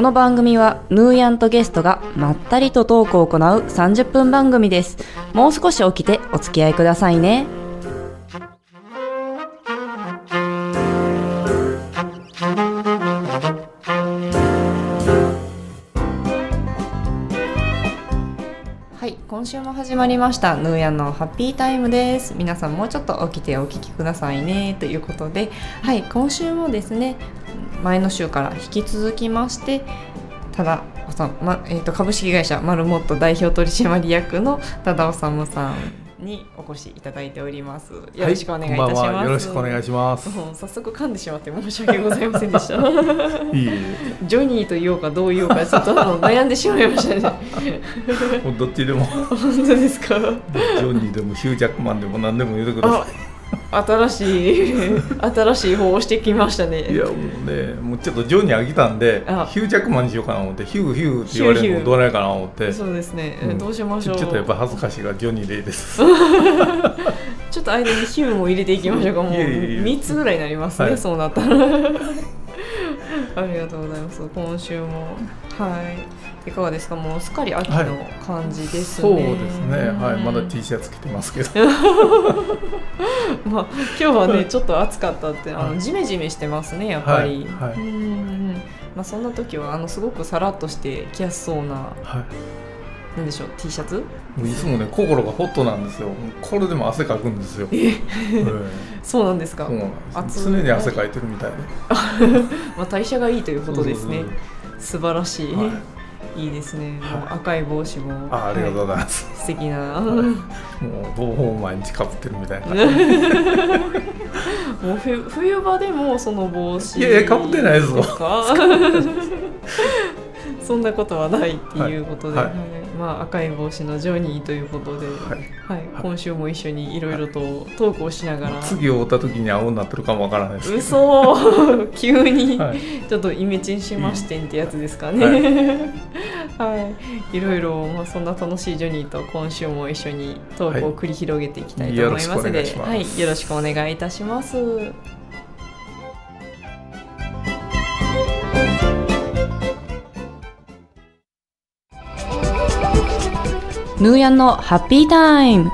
この番組はヌーヤンとゲストがまったりとトークを行う30分番組です。もう少し起きてお付き合いくださいね。はい今週も始まりました。ヌーヤンのハッピータイムです。皆さんもうちょっと起きてお聞きくださいね。ということではい今週もですね前の週から引き続きましてただおさん、まえー、と株式会社マルモット代表取締役の多田治さんにお越しいただいております。よろしくお願いいたします、はいこんばんは。よろしくお願いします。早速噛んでしまって申し訳ございませんでした。いいえ。ジョニーと言おうかどう言おうかちょっと悩んでしまいましたね。どっちでも。本当ですか？ジョニーでもヒュージャックマンでも何でも言ってくださあ新しい 新しい方をしてきましたね。い。いやもうねもうちょっとジョニー飽きたんであヒュージャックマンにしようかな思ってヒューヒューって言われるのもどうないかな思って。そうですね、うん。どうしましょう。ちょっとやっぱ恥ずかしいがジョニーでいいです。ちょっと間にヒューも入れていきましょうかもう。いえいえいえ。3つぐらいになりますね、はい。そうなったら。ありがとうございます。今週も。はいいかがですか？もうすっかり秋の感じですね、そうですね。はい。まだうん T シャツ着てますけど。まあ、今日ははいねちょっと暑かったってあのはい。ジメジメしてますねやっぱり、はい。はい。まあ、そんな時はあのすごくさらっとして着やすそうなはい。なんでしょう T シャツ？いつもね心がホットなんですよ。これでも汗かくんですよ。え？えそうなんですか？そうなんです。暑い常に汗かいてるみたいで。まあ、代謝がいいということですね。素晴らしい、はいい、いですね、はい。もう赤い帽子も。あありがとうはございます。い。素敵な、もう防法を毎日かぶってるみたいな。もう冬冬場でもその帽子いやいや被ってないですよか そんなことはないっていうことで、はい。はい。まあ、赤い帽子のジョニーということで、はい。はい。今週も一緒にいろいろとトークをしながら。次会った時に青になってるかもわからないです。嘘。急に、はい。ちょっとイメチェンしましてんってやつですかね。はい、い。ろいろ、まあ、そんな楽しいジョニーと今週も一緒にトークを繰り広げていきたいと思いますので、はいよろしくお願いします。はい、よろしくお願いいたします。ヌーヤンのハッピータイム。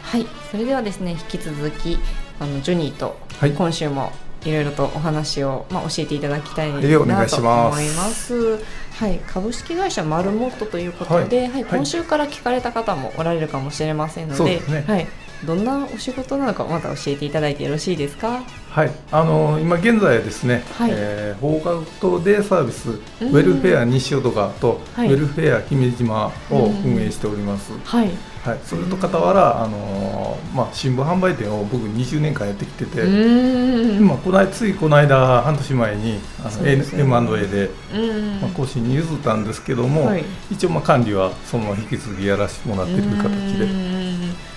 はい、それではですね引き続きあのジョニーとはい今週もいろいろとお話を、まあ、教えていただきたいなと思い願いします。はい、株式会社マルモットということで、はいはい今週から聞かれた方もおられるかもしれませんので、はい、どんなお仕事なのかまた教えていただいてよろしいですか？はい、あの今現在ですね、はい。えー放課後デイサービス、ん。ウェルフェア西淀川と、はい。ウェルフェア姫島を運営しております。はい、はい、それと傍ら、あのーまあ、新聞販売店を僕20年間やってきてて、うーん、今この間ついこの間半年前にあのね。M&A で、うん、まあ、講師に譲ったんですけども、はい。一応まあ管理はそのまま引き継ぎやらせてもらってる形で、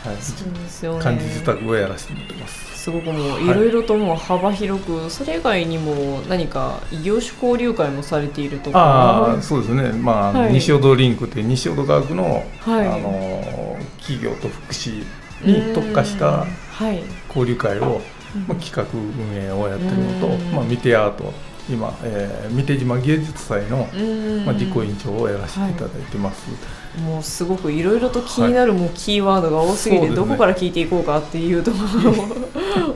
はい、そうですよね。管理自宅をやらせてもらってます。すごくもうはいいろいろともう幅広く、それ以外にも何か異業種交流会もされているとか。ああそうですね、まあはい。西淀リンクという西淀川区の,、はい。あの企業と福祉に特化した交流会を、うん。まあ、企画運営をやってるのと、うん。まあ、見てアート今、えー、三手島芸術祭の、うん。まあ、実行委員長をやらせていただいてます。もうすごくいろいろと気になるもうキーワードが多すぎて、そうですねどこから聞いていこうかっていうところ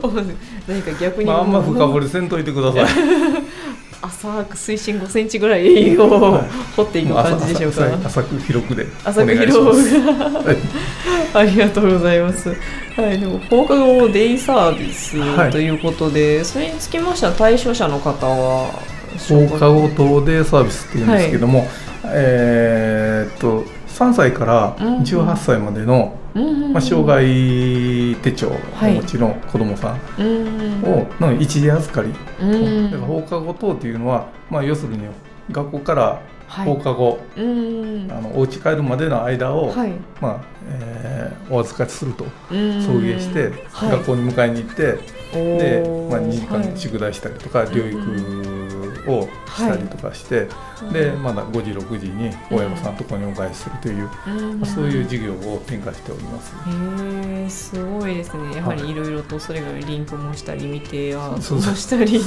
を 何か逆にまあ、あんま深掘りせんといてください。浅く水深5センチぐらいをはい掘っていく感じでしょうか。浅浅く広くでお浅く。広はいありがとうございます。はい、でも放課後デイサービスはいということで、それにつきましては対象者の方は放課後等デイサービスっていうんですけども、えーっと3歳からうん18歳までの、うんまあ、障害手帳はい。お持ちの子どもさんうんをの一時預かり、うんだから放課後等っていうのは、まあ、要するに学校からはい。放課後、うんあのお家帰るまでの間を、はい。まあえーお預かりすると。うん送迎して、はい。学校に迎えに行ってで、まあ、2時間はい。宿題したりとか、療育をしたりとかして、でまだ5時6時に親御さんのところにお返しするという、うん。まあそういう授業を展開しております。へえすごいですね。やはりい。ろいろとそれがリンクもしたり見てアーそう。したり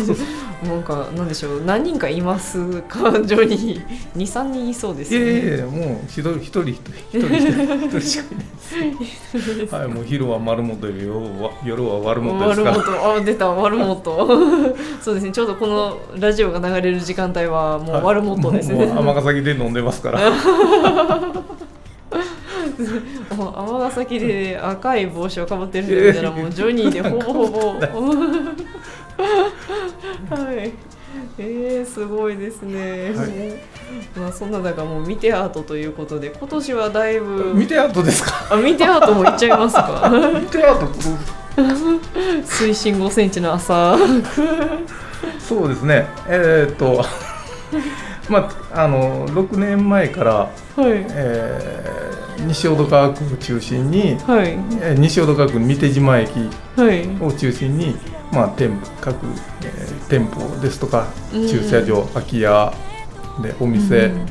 なんかなんでしょう。何人かいます感情に23人いそうですね。やいやいやもう一人一人一人一人しかいない。です。はい、もう昼は丸本で夜は夜は悪本ですから。丸本あ出た丸本 そうですね。ちょうどこのラジオが流れる時間帯はもう丸本ですね、尼崎で飲んでますから。もう尼崎で赤い帽子をかぶってる人見たらもうジョニーでほぼほぼ はいえー、すごいですね、はいまあそんな中もう見てアートということで今年はだいぶ見てアートですか？あ見てアートも行っちゃいますか？見てアート。水深5センチの朝そうですね。えーっと。まあ、あの6年前から、はい。えー西淀川区を中心に、はい。えー西淀川区三手島駅はい。を中心に、まあ、店舗各、えー店舗ですとかうん。駐車場、空き家でお店、うん。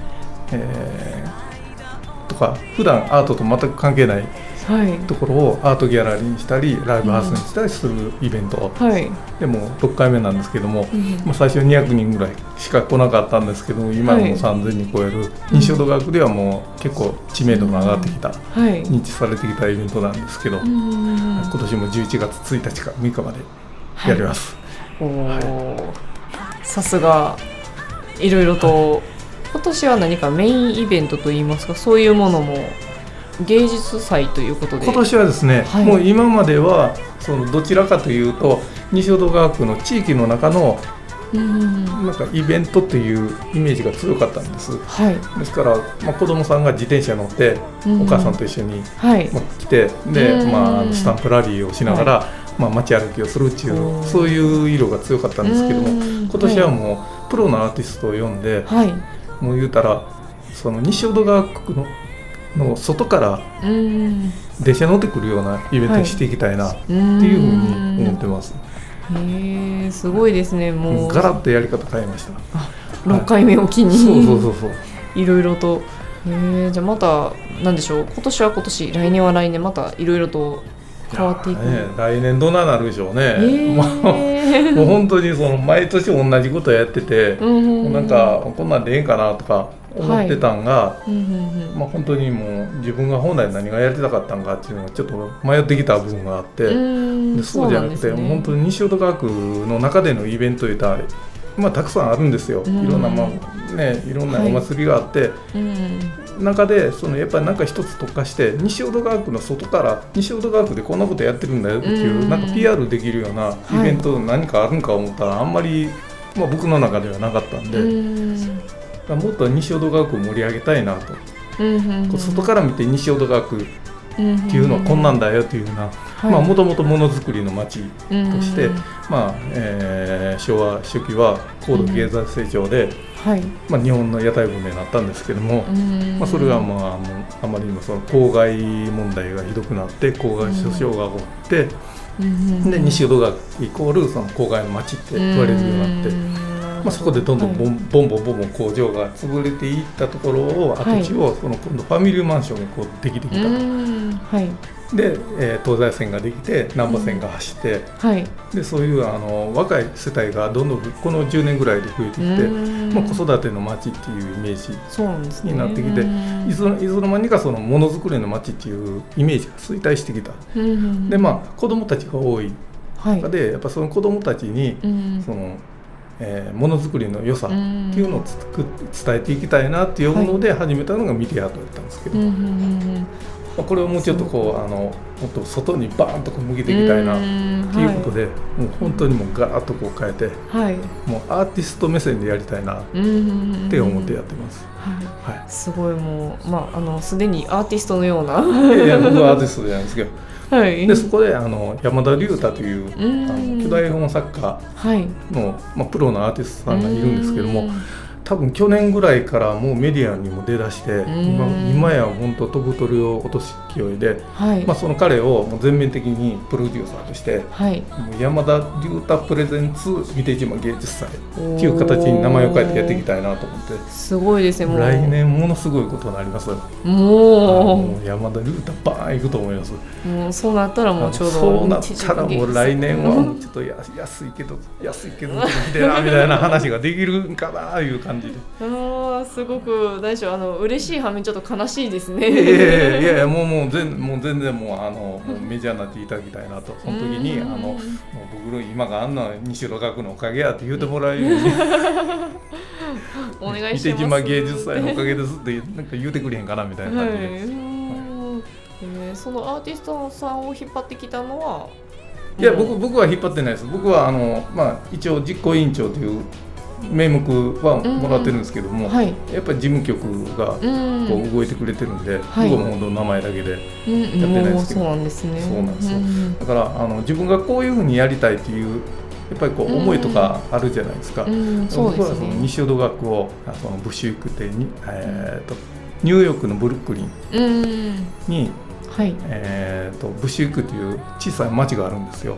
えーとか普段アートと全く関係ないはいところをアートギャラリーにしたりライブハウスにしたりするイベント、はい、でも6回目なんですけども、うん。まあ、最初200人ぐらいしか来なかったんですけども今はもうはい。3000人超える、西淀川区ではもう結構知名度が上がってきた、はい。認知されてきたイベントなんですけど、うん今年も11月1日から6日までやります。さすが。いろいろと今年は何かメインイベントといいますかそういうものも芸術祭ということで。今年はですね、はい。もう今まではそのどちらかというと西淀川区の地域の中のうんなんかイベントっていうイメージが強かったんです。はい。ですから、まあ、子供さんが自転車乗ってうんお母さんと一緒に、はい。まあ、来てで、うんまあ、スタンプラリーをしながら、まあ、街歩きをするっていうそういう色が強かったんですけどもうん。今年はもうプロのアーティストを呼んで、はい。もう言うたらその西淀川区のの外からうん。電車乗ってくるようなイベントにしていきたいなっていうふうに思ってます。へえすごいですねもう。ガラッとやり方変えました。6回目を機に、そうそうそうそう。いろいろと。へえじゃあまたなんでしょう。今年は今年来年は来年またいろいろと変わっていく。ね、来年どうなるでしょうね。へもうえもう本当にその毎年同じことやってて、うんなんかこんなんでええんかなとか思ってたんが、まあ本当にもう自分が本来何がやりたかったんかっていうのがちょっと迷ってきた部分があって、うんでそうじゃなくて、ね。本当に西淀川区の中でのイベントいうたらまあたくさんあるんですよ。うん。いろんなまあねいろんなお祭りがあって、うん。中でそのやっぱりなんか一つ特化して西淀川区の外から西淀川区でこんなことやってるんだよっていう、うん。なんか PR できるようなイベント何かあるんか思ったらあんまり、まあ、僕の中ではなかったんで、うんもっと西淀川区を盛り上げたいなと、うんうん外から見て西淀川区っっていうのはこんなんだよっていうような、まあもともとものづくりの街として、まあえー昭和初期は高度経済成長で、はい。まあ、日本の屋台骨になったんですけども、まあ、それがまああまりにもその公害問題がひどくなって公害訴訟が起こって、で西淀川イコールその公害の街って言われるようになって、まあ、そこでどんどんボン,、ボンボンボンボン工場が潰れていったところを跡地をその今度ファミリーマンションがこうできてきたと。はい。で、えー東西線ができて南北線が走って、はい。でそういうあの若い世帯がどんどんこの10年ぐらいで増えてきて、まあ、子育ての街っていうイメージになってきていつのいつの間にかそのものづくりの街っていうイメージが衰退してきた。でまあ子どもたちが多いあはい。中でやっぱその子どもたちにうん。その、えーものづくりの良さっうんていうのをつく伝えていきたいなっていうもので始めたのがミディアートだったんですけど、うんうんうんうん。まあ、これをもうちょっとこうあのもっと外にバーンとこう向けていきたいなっていうことで、はい、もう本当にもうガラッとこう変えて、はい、もうアーティスト目線でやりたいなって思ってやってます。はい、はい、すごいもうまああのすでにアーティストのような。いや僕はアーティストじゃないですけど。はい、でそこであの山田龍太というあの巨大絵本作家の、はい、まあ、プロのアーティストさんがいるんですけども。多分去年ぐらいからもうメディアにも出だして今今や本当飛ぶ鳥を落とす勢いで、はい、まあ、その彼をもう全面的にプロデューサーとして、はい、もう山田龍太プレゼンツ三手島芸術祭っていう形に名前を変えてやっていきたいなと思って。すごいですねもう。来年ものすごいことになります。もう。山田龍太バーンいくと思います。もうそうなったらもうちょうどそうなったらもう来年はちょっとや安いけど安いけどみたいな話ができるんかないう感じじで。ああすごく大丈夫あの嬉しい反面ちょっと悲しいですね。いやいやいやもうもう全もう全然もうあのもうメジャーになっていただきたいなとその時にあのもう僕の今があんな西野学のおかげやって言うてもらえるように。お願いします。伊勢島芸術祭のおかげですってなんか言うてくれへんかなみたいな感じで、はい。はいえー、そのアーティストさんを引っ張ってきたのはいや僕僕は引っ張ってないです僕はあの、まあ、一応実行委員長という名目はもらってるんですけども、うんはい、やっぱり事務局がこう動いてくれてるんで、うん、僕は本当名前だけでやってないですけど、そうなんですね。そうなんですよ、だからあの自分がこういうふうにやりたいっていうやっぱりこう思いとかあるじゃないですか、うん、僕はその西淀学をそのブッシュ行くてに、えーと、ニューヨークのブルックリンにはい、えーと、ブシュークという小さい町があるんですよ。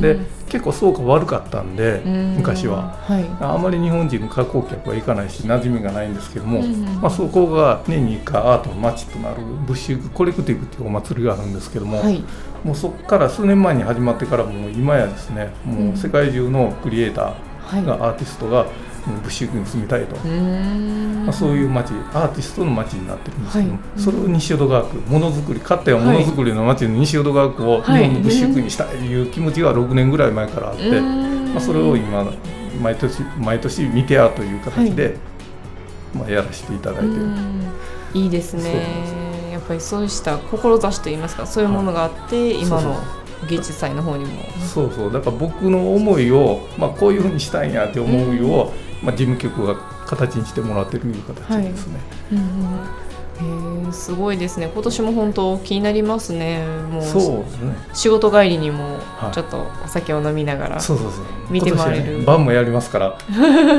で結構そうか悪かったんで昔は、はい、あまり日本人の観光客は行かないし馴染みがないんですけども、まあ、そこが年に1回アートの街となるブッシュークコレクティブというお祭りがあるんですけども、はい、もうそこから数年前に始まってからもう今やですねもう世界中のクリエイターが、アーティストがブッシュ区に住みたいと、まあ、そういう街アーティストの街になってるんですけども、はい、それを西淀川区ものづくりかってはものづくりの街の西淀川区を日本のブッシュ区にしたいという気持ちが6年ぐらい前からあって、まあ、それを今毎年毎年見てやという形で、まあ、やらせていただいてる。いいですね。やっぱりそうした志といいますかそういうものがあって、今の芸術祭の方にも。そうそう。だから僕の思いを、まあ、こういうふうにしたいんやって思いを、うん、まあ、事務局が形にしてもらってるいう形ですね。はい。うんへすごいですね。今年も本当気になりますね。もうそうですね。仕事帰りにもちょっとお酒を飲みながら、はい、そうそうそう。見て回れる、ね、晩もやりますから。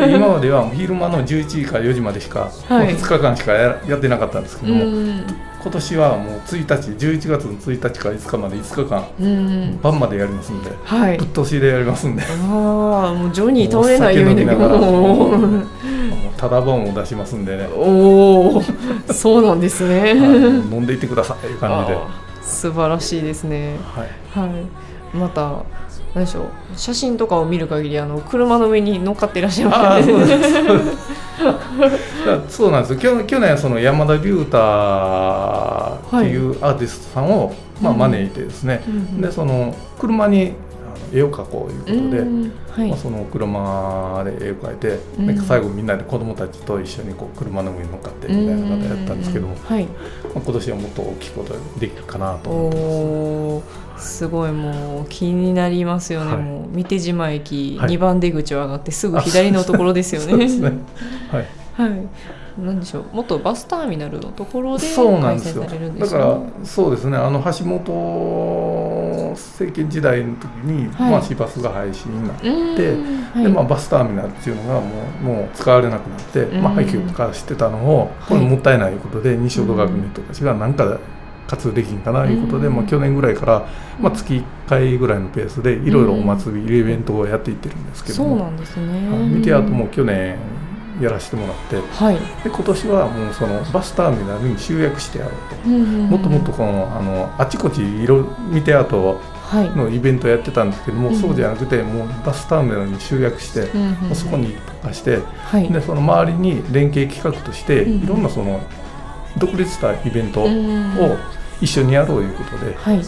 今までは昼間の11時から4時までしか、はい、2日間しかややってなかったんですけども今年はもう1日11月の1日から5日まで5日間晩までやりますんで、はい、ぶっ通しでやりますんで。ああもうジョニー倒れないようにただ本を出しますんでね。おおそうなんですね、飲んでいってくださいいう感じで。素晴らしいですね。はい、はい、また何でしょう写真とかを見る限りあの車の上に乗っかっていらっしゃいますね そうなんですよ。去年その山田龍太っていうアーティストさんを、まあ、招いてですね、うん、でその車に絵を描こうということで、はい、まあ、その車で絵を描いて、うん、最後みんなで子供たちと一緒にこう車の上に乗っかってみたいな方やったんですけども、はい。まあ、今年はもっと大きいことができるかなと思ってます、すごいもう気になりますよね、はい、もう三手島駅2番出口を上がってすぐ左のところですよね。はい。はいなんでしょう元バスターミナルのところで開催されるんですよ、ね、だからそうですね。あの橋本政権時代の時に、はい、まあ、市バスが廃止になって、はい、でまあ、バスターミナルっていうのがもうもう使われなくなって、まあ、廃墟化してたのをこれもったいないことで、西尾戸学年とかが何か活動できんかなということで、まあ、去年ぐらいから、まあ、月1回ぐらいのペースでいろいろお祭り、イベントをやっていってるんですけども。そうなんですね。見てあとも去年やらせてもらって、はい、で今年はもうそのバスターミナルに集約してやろうと、うんうんうん、もっともっとこのあのあちこち色見てあとのイベントやってたんですけども、はい、そうじゃなくてもうバスターミナルに集約して、うんうん、そこに特化して、はい、でその周りに連携企画として、いろんなその独立したイベントを一緒にやろうということで。はい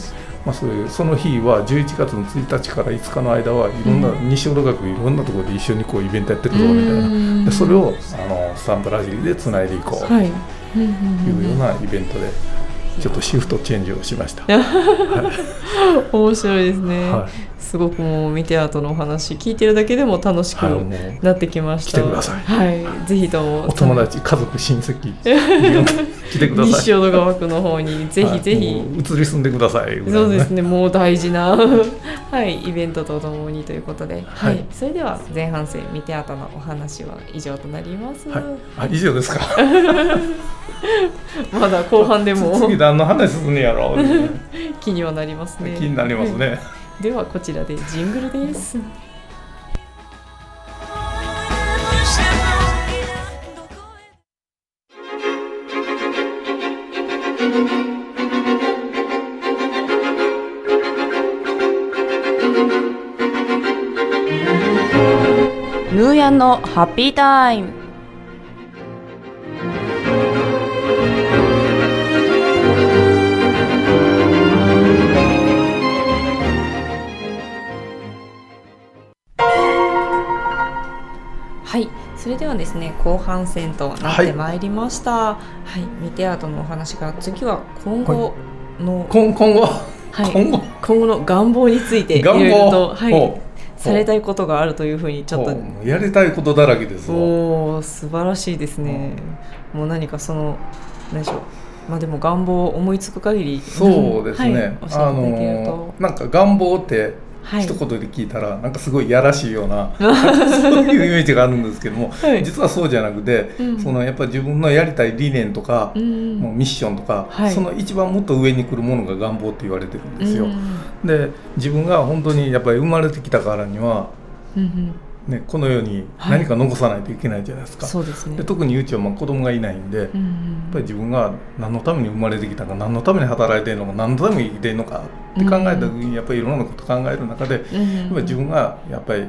まあ、そういうその日は11月の1日から5日の間はいろんな、うん、西小学いろんなところで一緒にこうイベントやってるぞみたいな。でそれをあのスタンプラジーでつないでいこうとい。うようなイベントで。ちょっとシフトチェンジをしました。面白いですね、はい。すごくもう見て後のお話聞いてるだけでも楽しくなってきました、来てください。はい。ぜひとも。お友達、家族、親戚、来てください。西淀川区の方にぜひぜひ、移り住んでください。そうですね、もう大事な、はい、イベントとともにということで、はい、はいそれでは前半戦見て後のお話は以上となります。はい、あ、以上ですか？まだ後半でも次何の話すんねやろ？気にはなりますね。気になりますね。ではこちらでジングルです。のハッピータイム。はい、それではですね後半戦となってまいりました。はい、見て後のお話が次は今後の、今今後、はい。今後、今後の願望についていろ願いろと、望、はい、されたいことがあるというふうにちょっと。やりたいことだらけですわ。おお素晴らしいですね。もう何かその何でしょう。まあでも願望を思いつく限りそうですね。はい、教あのと、なんか願望ってはい。一言で聞いたらなんかすごいやらしいような そういうイメージがあるんですけども、はい。実はそうじゃなくて、うん。そのやっぱり自分のやりたい理念とか、うん。もうミッションとか、はい。その一番もっと上に来るものが願望って言われてるんですよ。うんで自分が本当にやっぱり生まれてきたからには、うんうん。ね、この世にはい。何か残さないといけないじゃないですか。そうですね。で。特にうちはまあ子供がいないんで、やっうんぱり自分が何のために生まれてきたか何のために働いてるのか何のために生きてるのかって考えた時にやっぱりいろんなこと考える中で、うんうんやっぱり自分がやっぱり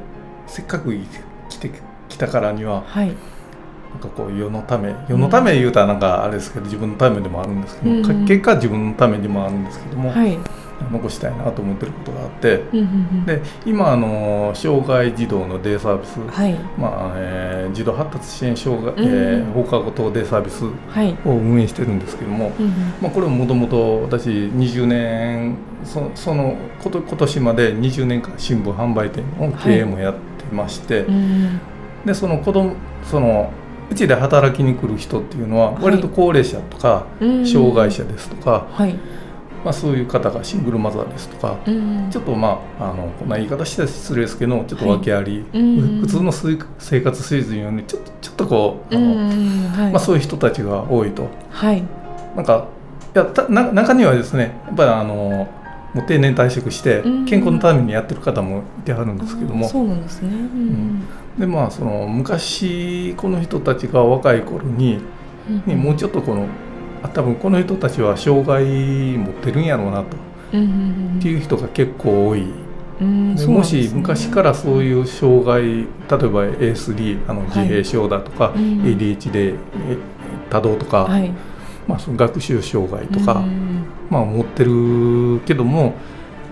せっかく来てきたからにははい。なんかこう世のため世のため言うたらなんかあれですけど自分のためでもあるんですけども、うん。結果自分のためにもあるんですけども、はい。残したいなと思ってることがあってうんうんうん。で今あの障害児童のデイサービス、はい。まあえー児童発達支援障害、うんえー放課後等デイサービスはい。を運営してるんですけども、うんうん。まあ、これももともと私20年そそのこと今年まで20年間新聞販売店の経営もやってまして、うんでその子供そのうちで働きに来る人っていうのは割と高齢者とか、うん。障害者ですとか、はい。まあ、そういう方がシングルマザーですとか、うんちょっとまああのこんな言い方したら失礼ですけどちょっと訳あり、うん普通の生生活水準よりちょっとちょっとこうあの、うんうんはい。まあ、そういう人たちが多いと。はい。なんかいやたな中にはですねやっぱりあのもう定年退職してうん健康のためにやってる方もいてはるんですけども、あーそうなんですね。うんでまあその昔この人たちが若い頃にうんにもうちょっとこのあ多分この人たちは障害持ってるんやろうなと、っていう人が結構多い。うんでもし昔からそういう障害例えば A3 あの自閉症だとか、うん。ADHD え多動とか、はい。まあ、その学習障害とか、うん。まあ、持ってるけども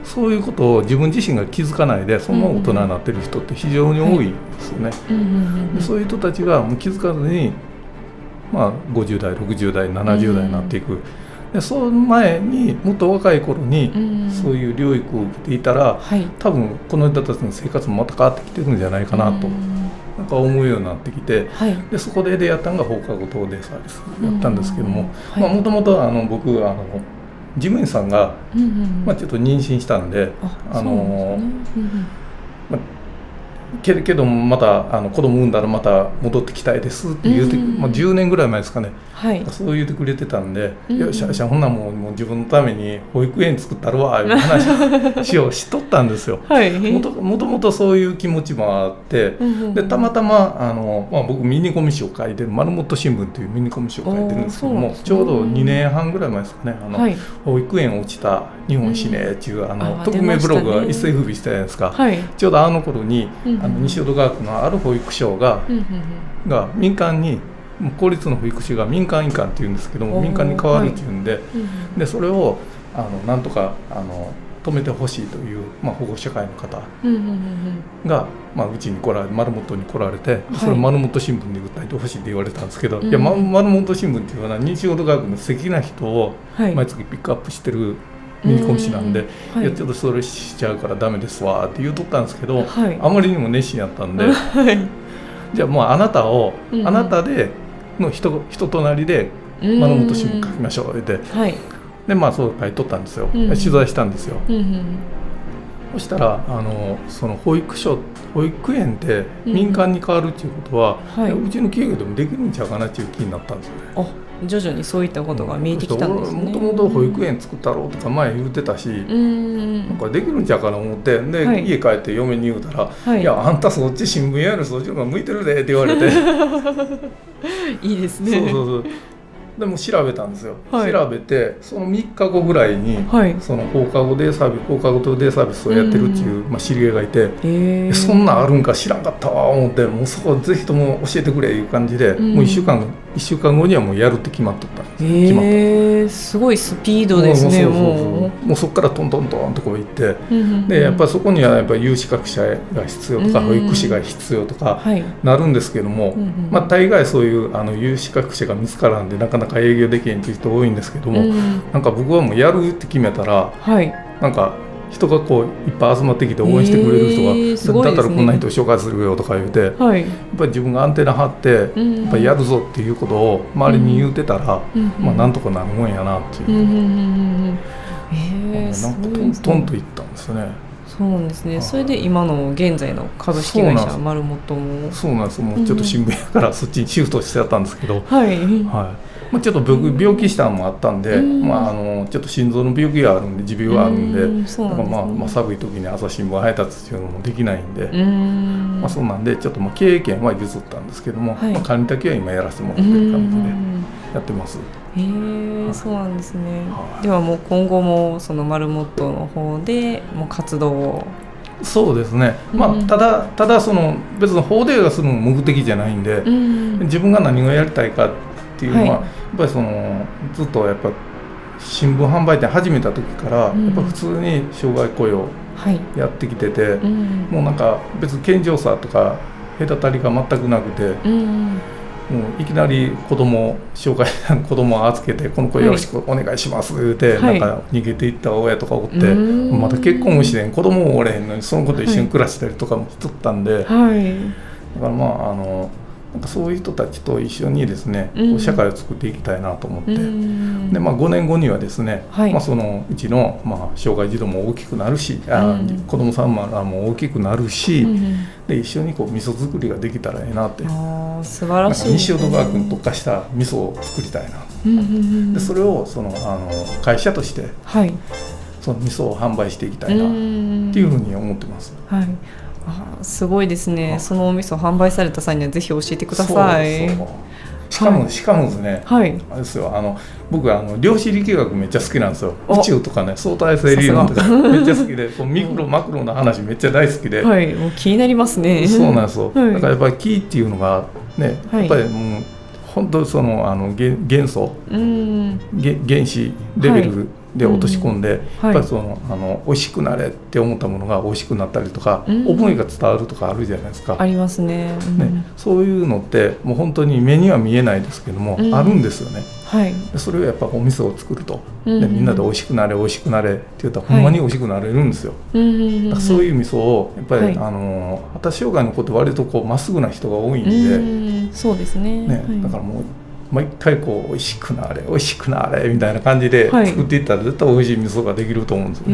そういうことを自分自身が気づかないでそのまま大人になってる人って非常に多いですよね。そういう人たちが気づかずに、まあ、50代60代70代になっていく、でその前にもっと若い頃にうん。そういう療育を受けていたらはい。多分この人たちの生活もまた変わってきてるんじゃないかなと、うん。なんか思うようになってきて。はい。でそこで出会ったのが放課後等デイサービスやったんですけどももともと僕あの事務員さんが、うんうんまあ、ちょっと妊娠したんでああのうんけれけどもまたあの子供産んだらまた戻ってきたいですって言うて、うんまあ、10年ぐらい前ですかねはい。そう言ってくれてたんで「うんよっしゃしゃほんならもうもう自分のために保育園作ったるわ」いう話をしとったんですよ。はい。もともともとそういう気持ちもあって、うんでたまたまあの、まあ、僕ミニコミ誌を書いてる丸本新聞っていうミニコミ誌を書いてるんですけども、ちょうど2年半ぐらい前ですかね「あのはい。保育園落ちた日本死ね」っていう、あのあ匿名ブログが一世風靡したじゃないですか、はい。ちょうどあの頃に、うんうんあの西淀川区のある保育所が,、が民間に公立の保育士が民間委員会っていうんですけども民間に変わるっていうんで,、でそれをあのなんとかあの止めてほしいという、まあ、保護者会の方が、まあ、うちに来られ丸本に来られて、それを丸本新聞で訴えてほしいって言われたんですけど、うんいやま丸本新聞っていうのは認知症学の素敵な人をはい。毎月ピックアップしてるミニコミ誌なんで、はい。いやちょっとそれしちゃうからダメですわって言うとったんですけど、はい。あまりにも熱心やったんで、はい。じゃあもうあなたを、うんあなたでの人人となりでうん。丸本新聞書きましょうって。はい。でまあそう書いとったんですよ、うん。取材したんですよ。うんうんそしたらあのその保育所保育園ってうん。民間に変わるっていうことは、はい。うちの企業でもできるんちゃうかなっていう気になったんですよね。あ徐々にそういったことが見えてきたんですね。もともと保育園作ったろうとか前言ってたし、うん。なんかできるんちゃうかな思ってで、はい。家帰って嫁に言うたら「はいい、やあんたそっち新聞やるそっちの方が向いてるで」って言われて。いいですね。そうそうそう。でも調べたんですよ、はい。調べてその3日後ぐらいに、はい。その放課後デイサービス放課後デイサービスをやってるっていう、まあ、知り合いがいて、え。えそんなんあるんか知らんかったわ思ってもうそこぜひとも教えてくれいう感じで、うん。もう1週間一週間後にはもうやるって決まっとったんです、えー、すごいスピードですねもうそこからトントントンとこ行ってううんうんうん。でやっぱりそこにはやっぱり有資格者が必要とかうん保育士が必要とかはい。なるんですけども、うんうんまあ、大概そういうあの有資格者が見つからんでなかなか営業できへんっていう人多いんですけども、うん。なんか僕はもうやるって決めたらはい。なんか人がこういっぱい集まってきて応援してくれる人が、へーね。だったらこんな人紹介するよとか言うて、やっはいぱり自分がアンテナ張って、うんやっぱりやるぞっていうことを周りに言うてたら、うんまあなんとかなるもんやなっていう、うえなんかトントンといったんですよね。そうなんですね。はい。それで今の現在の株式会社丸本も。そうなんです。もうちょっと新聞やからそっちにシフトしてやったんですけど、はい。はいまあ、ちょっと僕病気したのもあったんで、うん。まあ、あのちょっと心臓の病気があるんで持病があるんで、まあまあ、寒い時に朝新聞配達っていうのもできないんで、うーん。まあ、そうなんでちょっとまあ経営権は譲ったんですけども、はい。まあ、管理だけは今やらせてもらうってる感じでん。やってます。へえそうなんですね、はい。ではもう今後もその丸本の方でもう活動を。そうですね、まうん。あ、ただただその別に法令がする目的じゃないんで、ん。自分が何をやりたいかっていうのは、はい。やっぱりそのずっとやっぱ新聞販売店始めた時から、うん。やっぱ普通に障害雇用はい、やってきてて、うん。もうなんか別に健常者とか隔たりが全くなくて、うんもういきなり子供障害子供を預けてこの子よろしくお願いします言うて、はい。なんか逃げていった親とかおって、うん。まだ結婚もしてん子供もおれへんのにその子と一緒に暮らしたりとかもしとったんで、だはい。からまああのなんかそういう人たちと一緒にですね、うん。こう社会を作っていきたいなと思って。うん。でまあ、5年後にはですね、はい。まあ、そのうちの、まあ、障害児童も大きくなるし、あうん。子供さんも大きくなるし、うんで一緒にこう味噌作りができたらええなって、素晴らしい。西淀川区に特化した味噌を作りたいな、でそれをそのあの会社としてはい。その味噌を販売していきたいなっんていうふうに思ってます。はいすごいですね。あ。そのお味噌販売された際にはぜひ教えてください。しかも、はい。しかもですね、はい。あれですよ。あの僕あの量子力学めっちゃ好きなんですよ。お。宇宙とかね相対性理論とか めっちゃ好きでこうミクロマクロの話めっちゃ大好きで、はい。もう気になりますね。そうなんですよ、はい。だからやっぱり木っていうのがね、はい。やっぱりもう本当にそのあの元元素。うん。げ原子レベルで落とし込んで、はい。やっぱりそのあの美味しくなれって思ったものが美味しくなったりとか、うん思いが伝わるとかあるじゃないですか、ありますね。うんね、そういうのってもう本当に目には見えないですけども、うんあるんですよね。はい。でそれをやっぱお味噌を作ると、うんでみんなで美味しくなれ美味しくなれって言ったらほんまに美味しくなれるんですよ、うんうんうんだからそういう味噌をやっぱり、はい。あの発達障害の子って割とこうまっすぐな人が多いんで、うん。そうですね。ねはい。だからもう毎回こう美味しくなれ美味しくなれみたいな感じではい。作っていったら絶対美味しい味噌ができると思うんですよ、え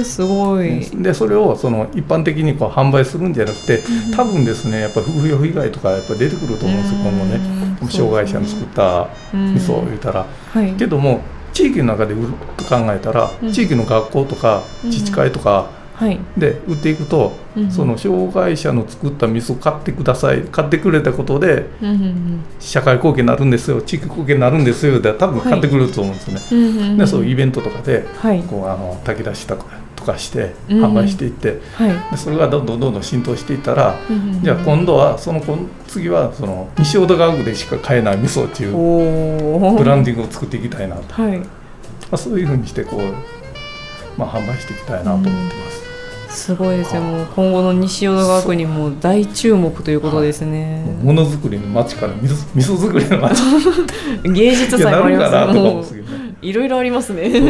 ー、すごい、でそれをその一般的にこう販売するんじゃなくてうん多分ですねやっぱり風評被害とかやっぱ出てくると思うんですよ今後ね。うん障害者の作ったうん味噌を言うたら。はい。けども地域の中で売ると考えたら、うん。地域の学校とかうん。自治会とかはい。で売っていくと、うんその障害者の作った味噌買ってください買ってくれたことでうんうん社会貢献になるんですよ地域貢献になるんですよで多分買ってくれると思うんですよね。うんうんうんでそういうイベントとかではい。こうあの炊き出しとかとかしてうん販売していって、はい。でそれがどんどんどんどん浸透していったら、うんうんうん。じゃあ今度はその今次はその西淀川区でしか買えない味噌っていうブランディングを作っていきたいなと、まはい。あ、そういうふうにしてこうまあ、販売していきたいなと思ってます。すごいですよ、もう今後の西淀川区にも大注目ということですね。ものづくりの街から味噌味噌作りの街芸術祭もありますね。いろいろありますね。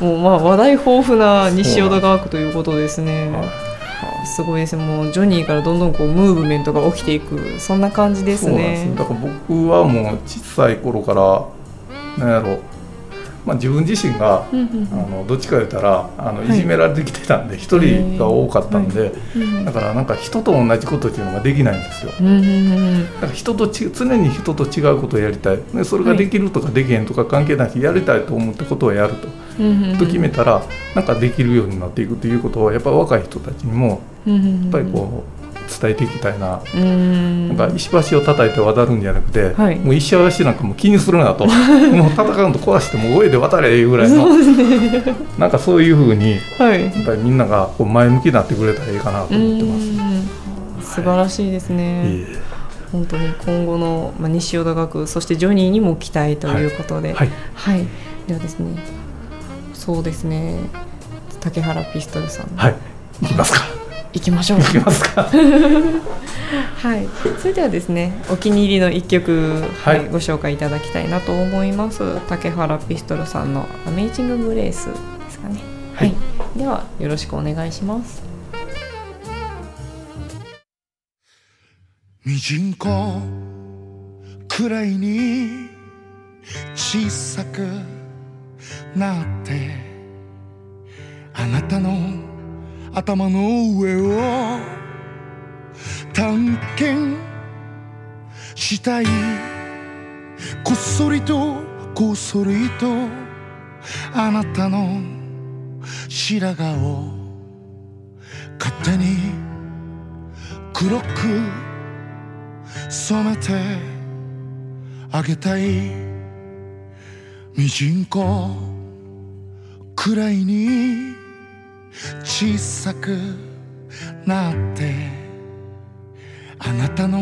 もうまあ話題豊富な西淀川区ということですね。すごいですもうジョニーからどんどんこうムーブメントが起きていくそんな感じですね。だから僕はもう小さい頃からなんやろうまあ、自分自身が、あのどっちか言ったらあのい。じめられてきてたんで一、人が多かったんで、だからなんか人と同じことっていうのができないんですよ。だから人とち常に人と違うことをやりたい。でそれができるとかできへんとか関係なしやりたいと思ったことをやると。と決めたらなんかできるようになっていくということはやっぱり若い人たちにもやっぱりこう伝えていきたいな。なんか石橋を叩いて渡るんじゃなくて、はい、もう石橋なんかもう気にするなと。もう戦うと壊しても上で渡れいうぐらいの、ね、なんかそういうふうに、はい、やっぱりみんながこう前向きになってくれたらいいかなと思ってます。素晴らしいですね、はい本当に今後の、まあ、西淀川区そしてジョニーにも期待ということで、はい、はい、ではですねそうですね。竹原ピストルさん。はい。行きますか行きましょう。行きますか。はい。それではですね、お気に入りの一曲、はい、ご紹介いただきたいなと思います。竹原ピストルさんのアメージンググレースですかね。はい、はい、ではよろしくお願いします。ミジンコくらいに小さくなってあなたの頭の上を探検したい。こっそりとこっそりとあなたの白髪を勝手に黒く染めてあげたい。ミジンコくらいに小さくなってあなたの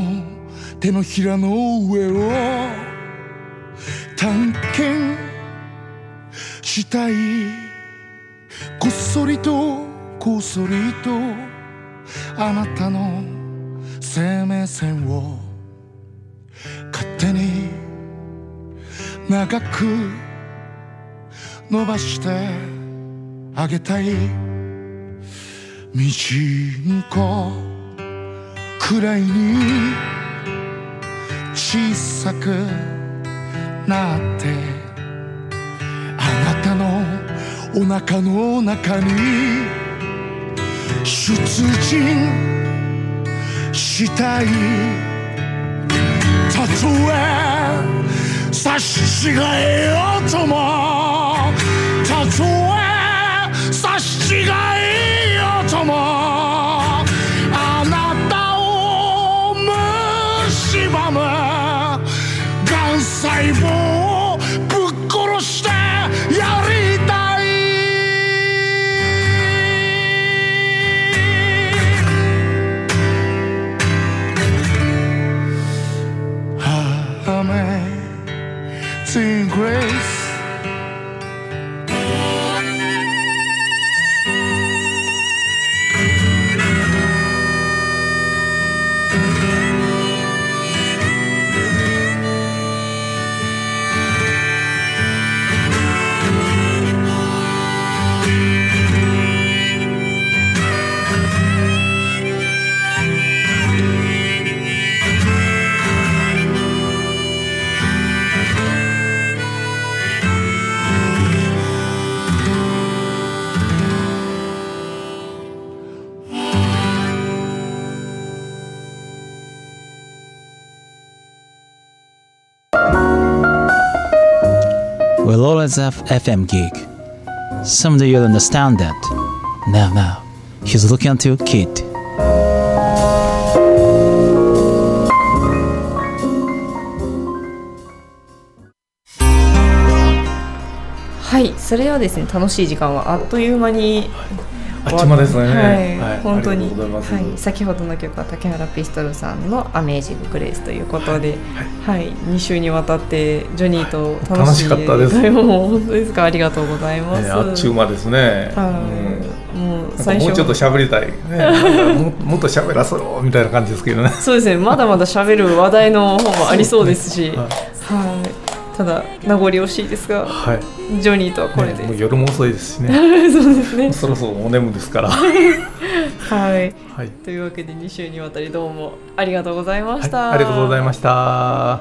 手のひらの上を探検したいこっそりとこっそりとあなたの生命線を勝手に長く伸ばしてあげたい。ミジンコくらいに小さくなってあなたのお腹の中に出陣したい。たとえ差し違えようとも。たとえ差し違え Sing Lawrence FM gig. Someday you'll understand that. Now, now, he's looking at your kid. はい、それではですね楽しい時間はあっという間にあっちまですね。はい、はい。本当に。はい、先ほどの曲は竹原ピストルさんの「アメージング・グレース」ということで、はい。2週にわたってジョニーと楽しかったです。もう本当ですか。ありがとうございます、ねあっちゅう間ですね、はい、うん。もうもうちょっと喋りたい、ね、ももっと喋らせろ。みたいな感じですけどね。そうですね。まだまだ喋る話題の方もありそうですし。はい。はい、ただ名残惜しいですが、はい、ジョニーとはこれで、ね、もう夜も遅いですしね。そうですね。そろそろお眠ですから。はい、はい、というわけで2週にわたりどうもありがとうございました、はい、ありがとうございました。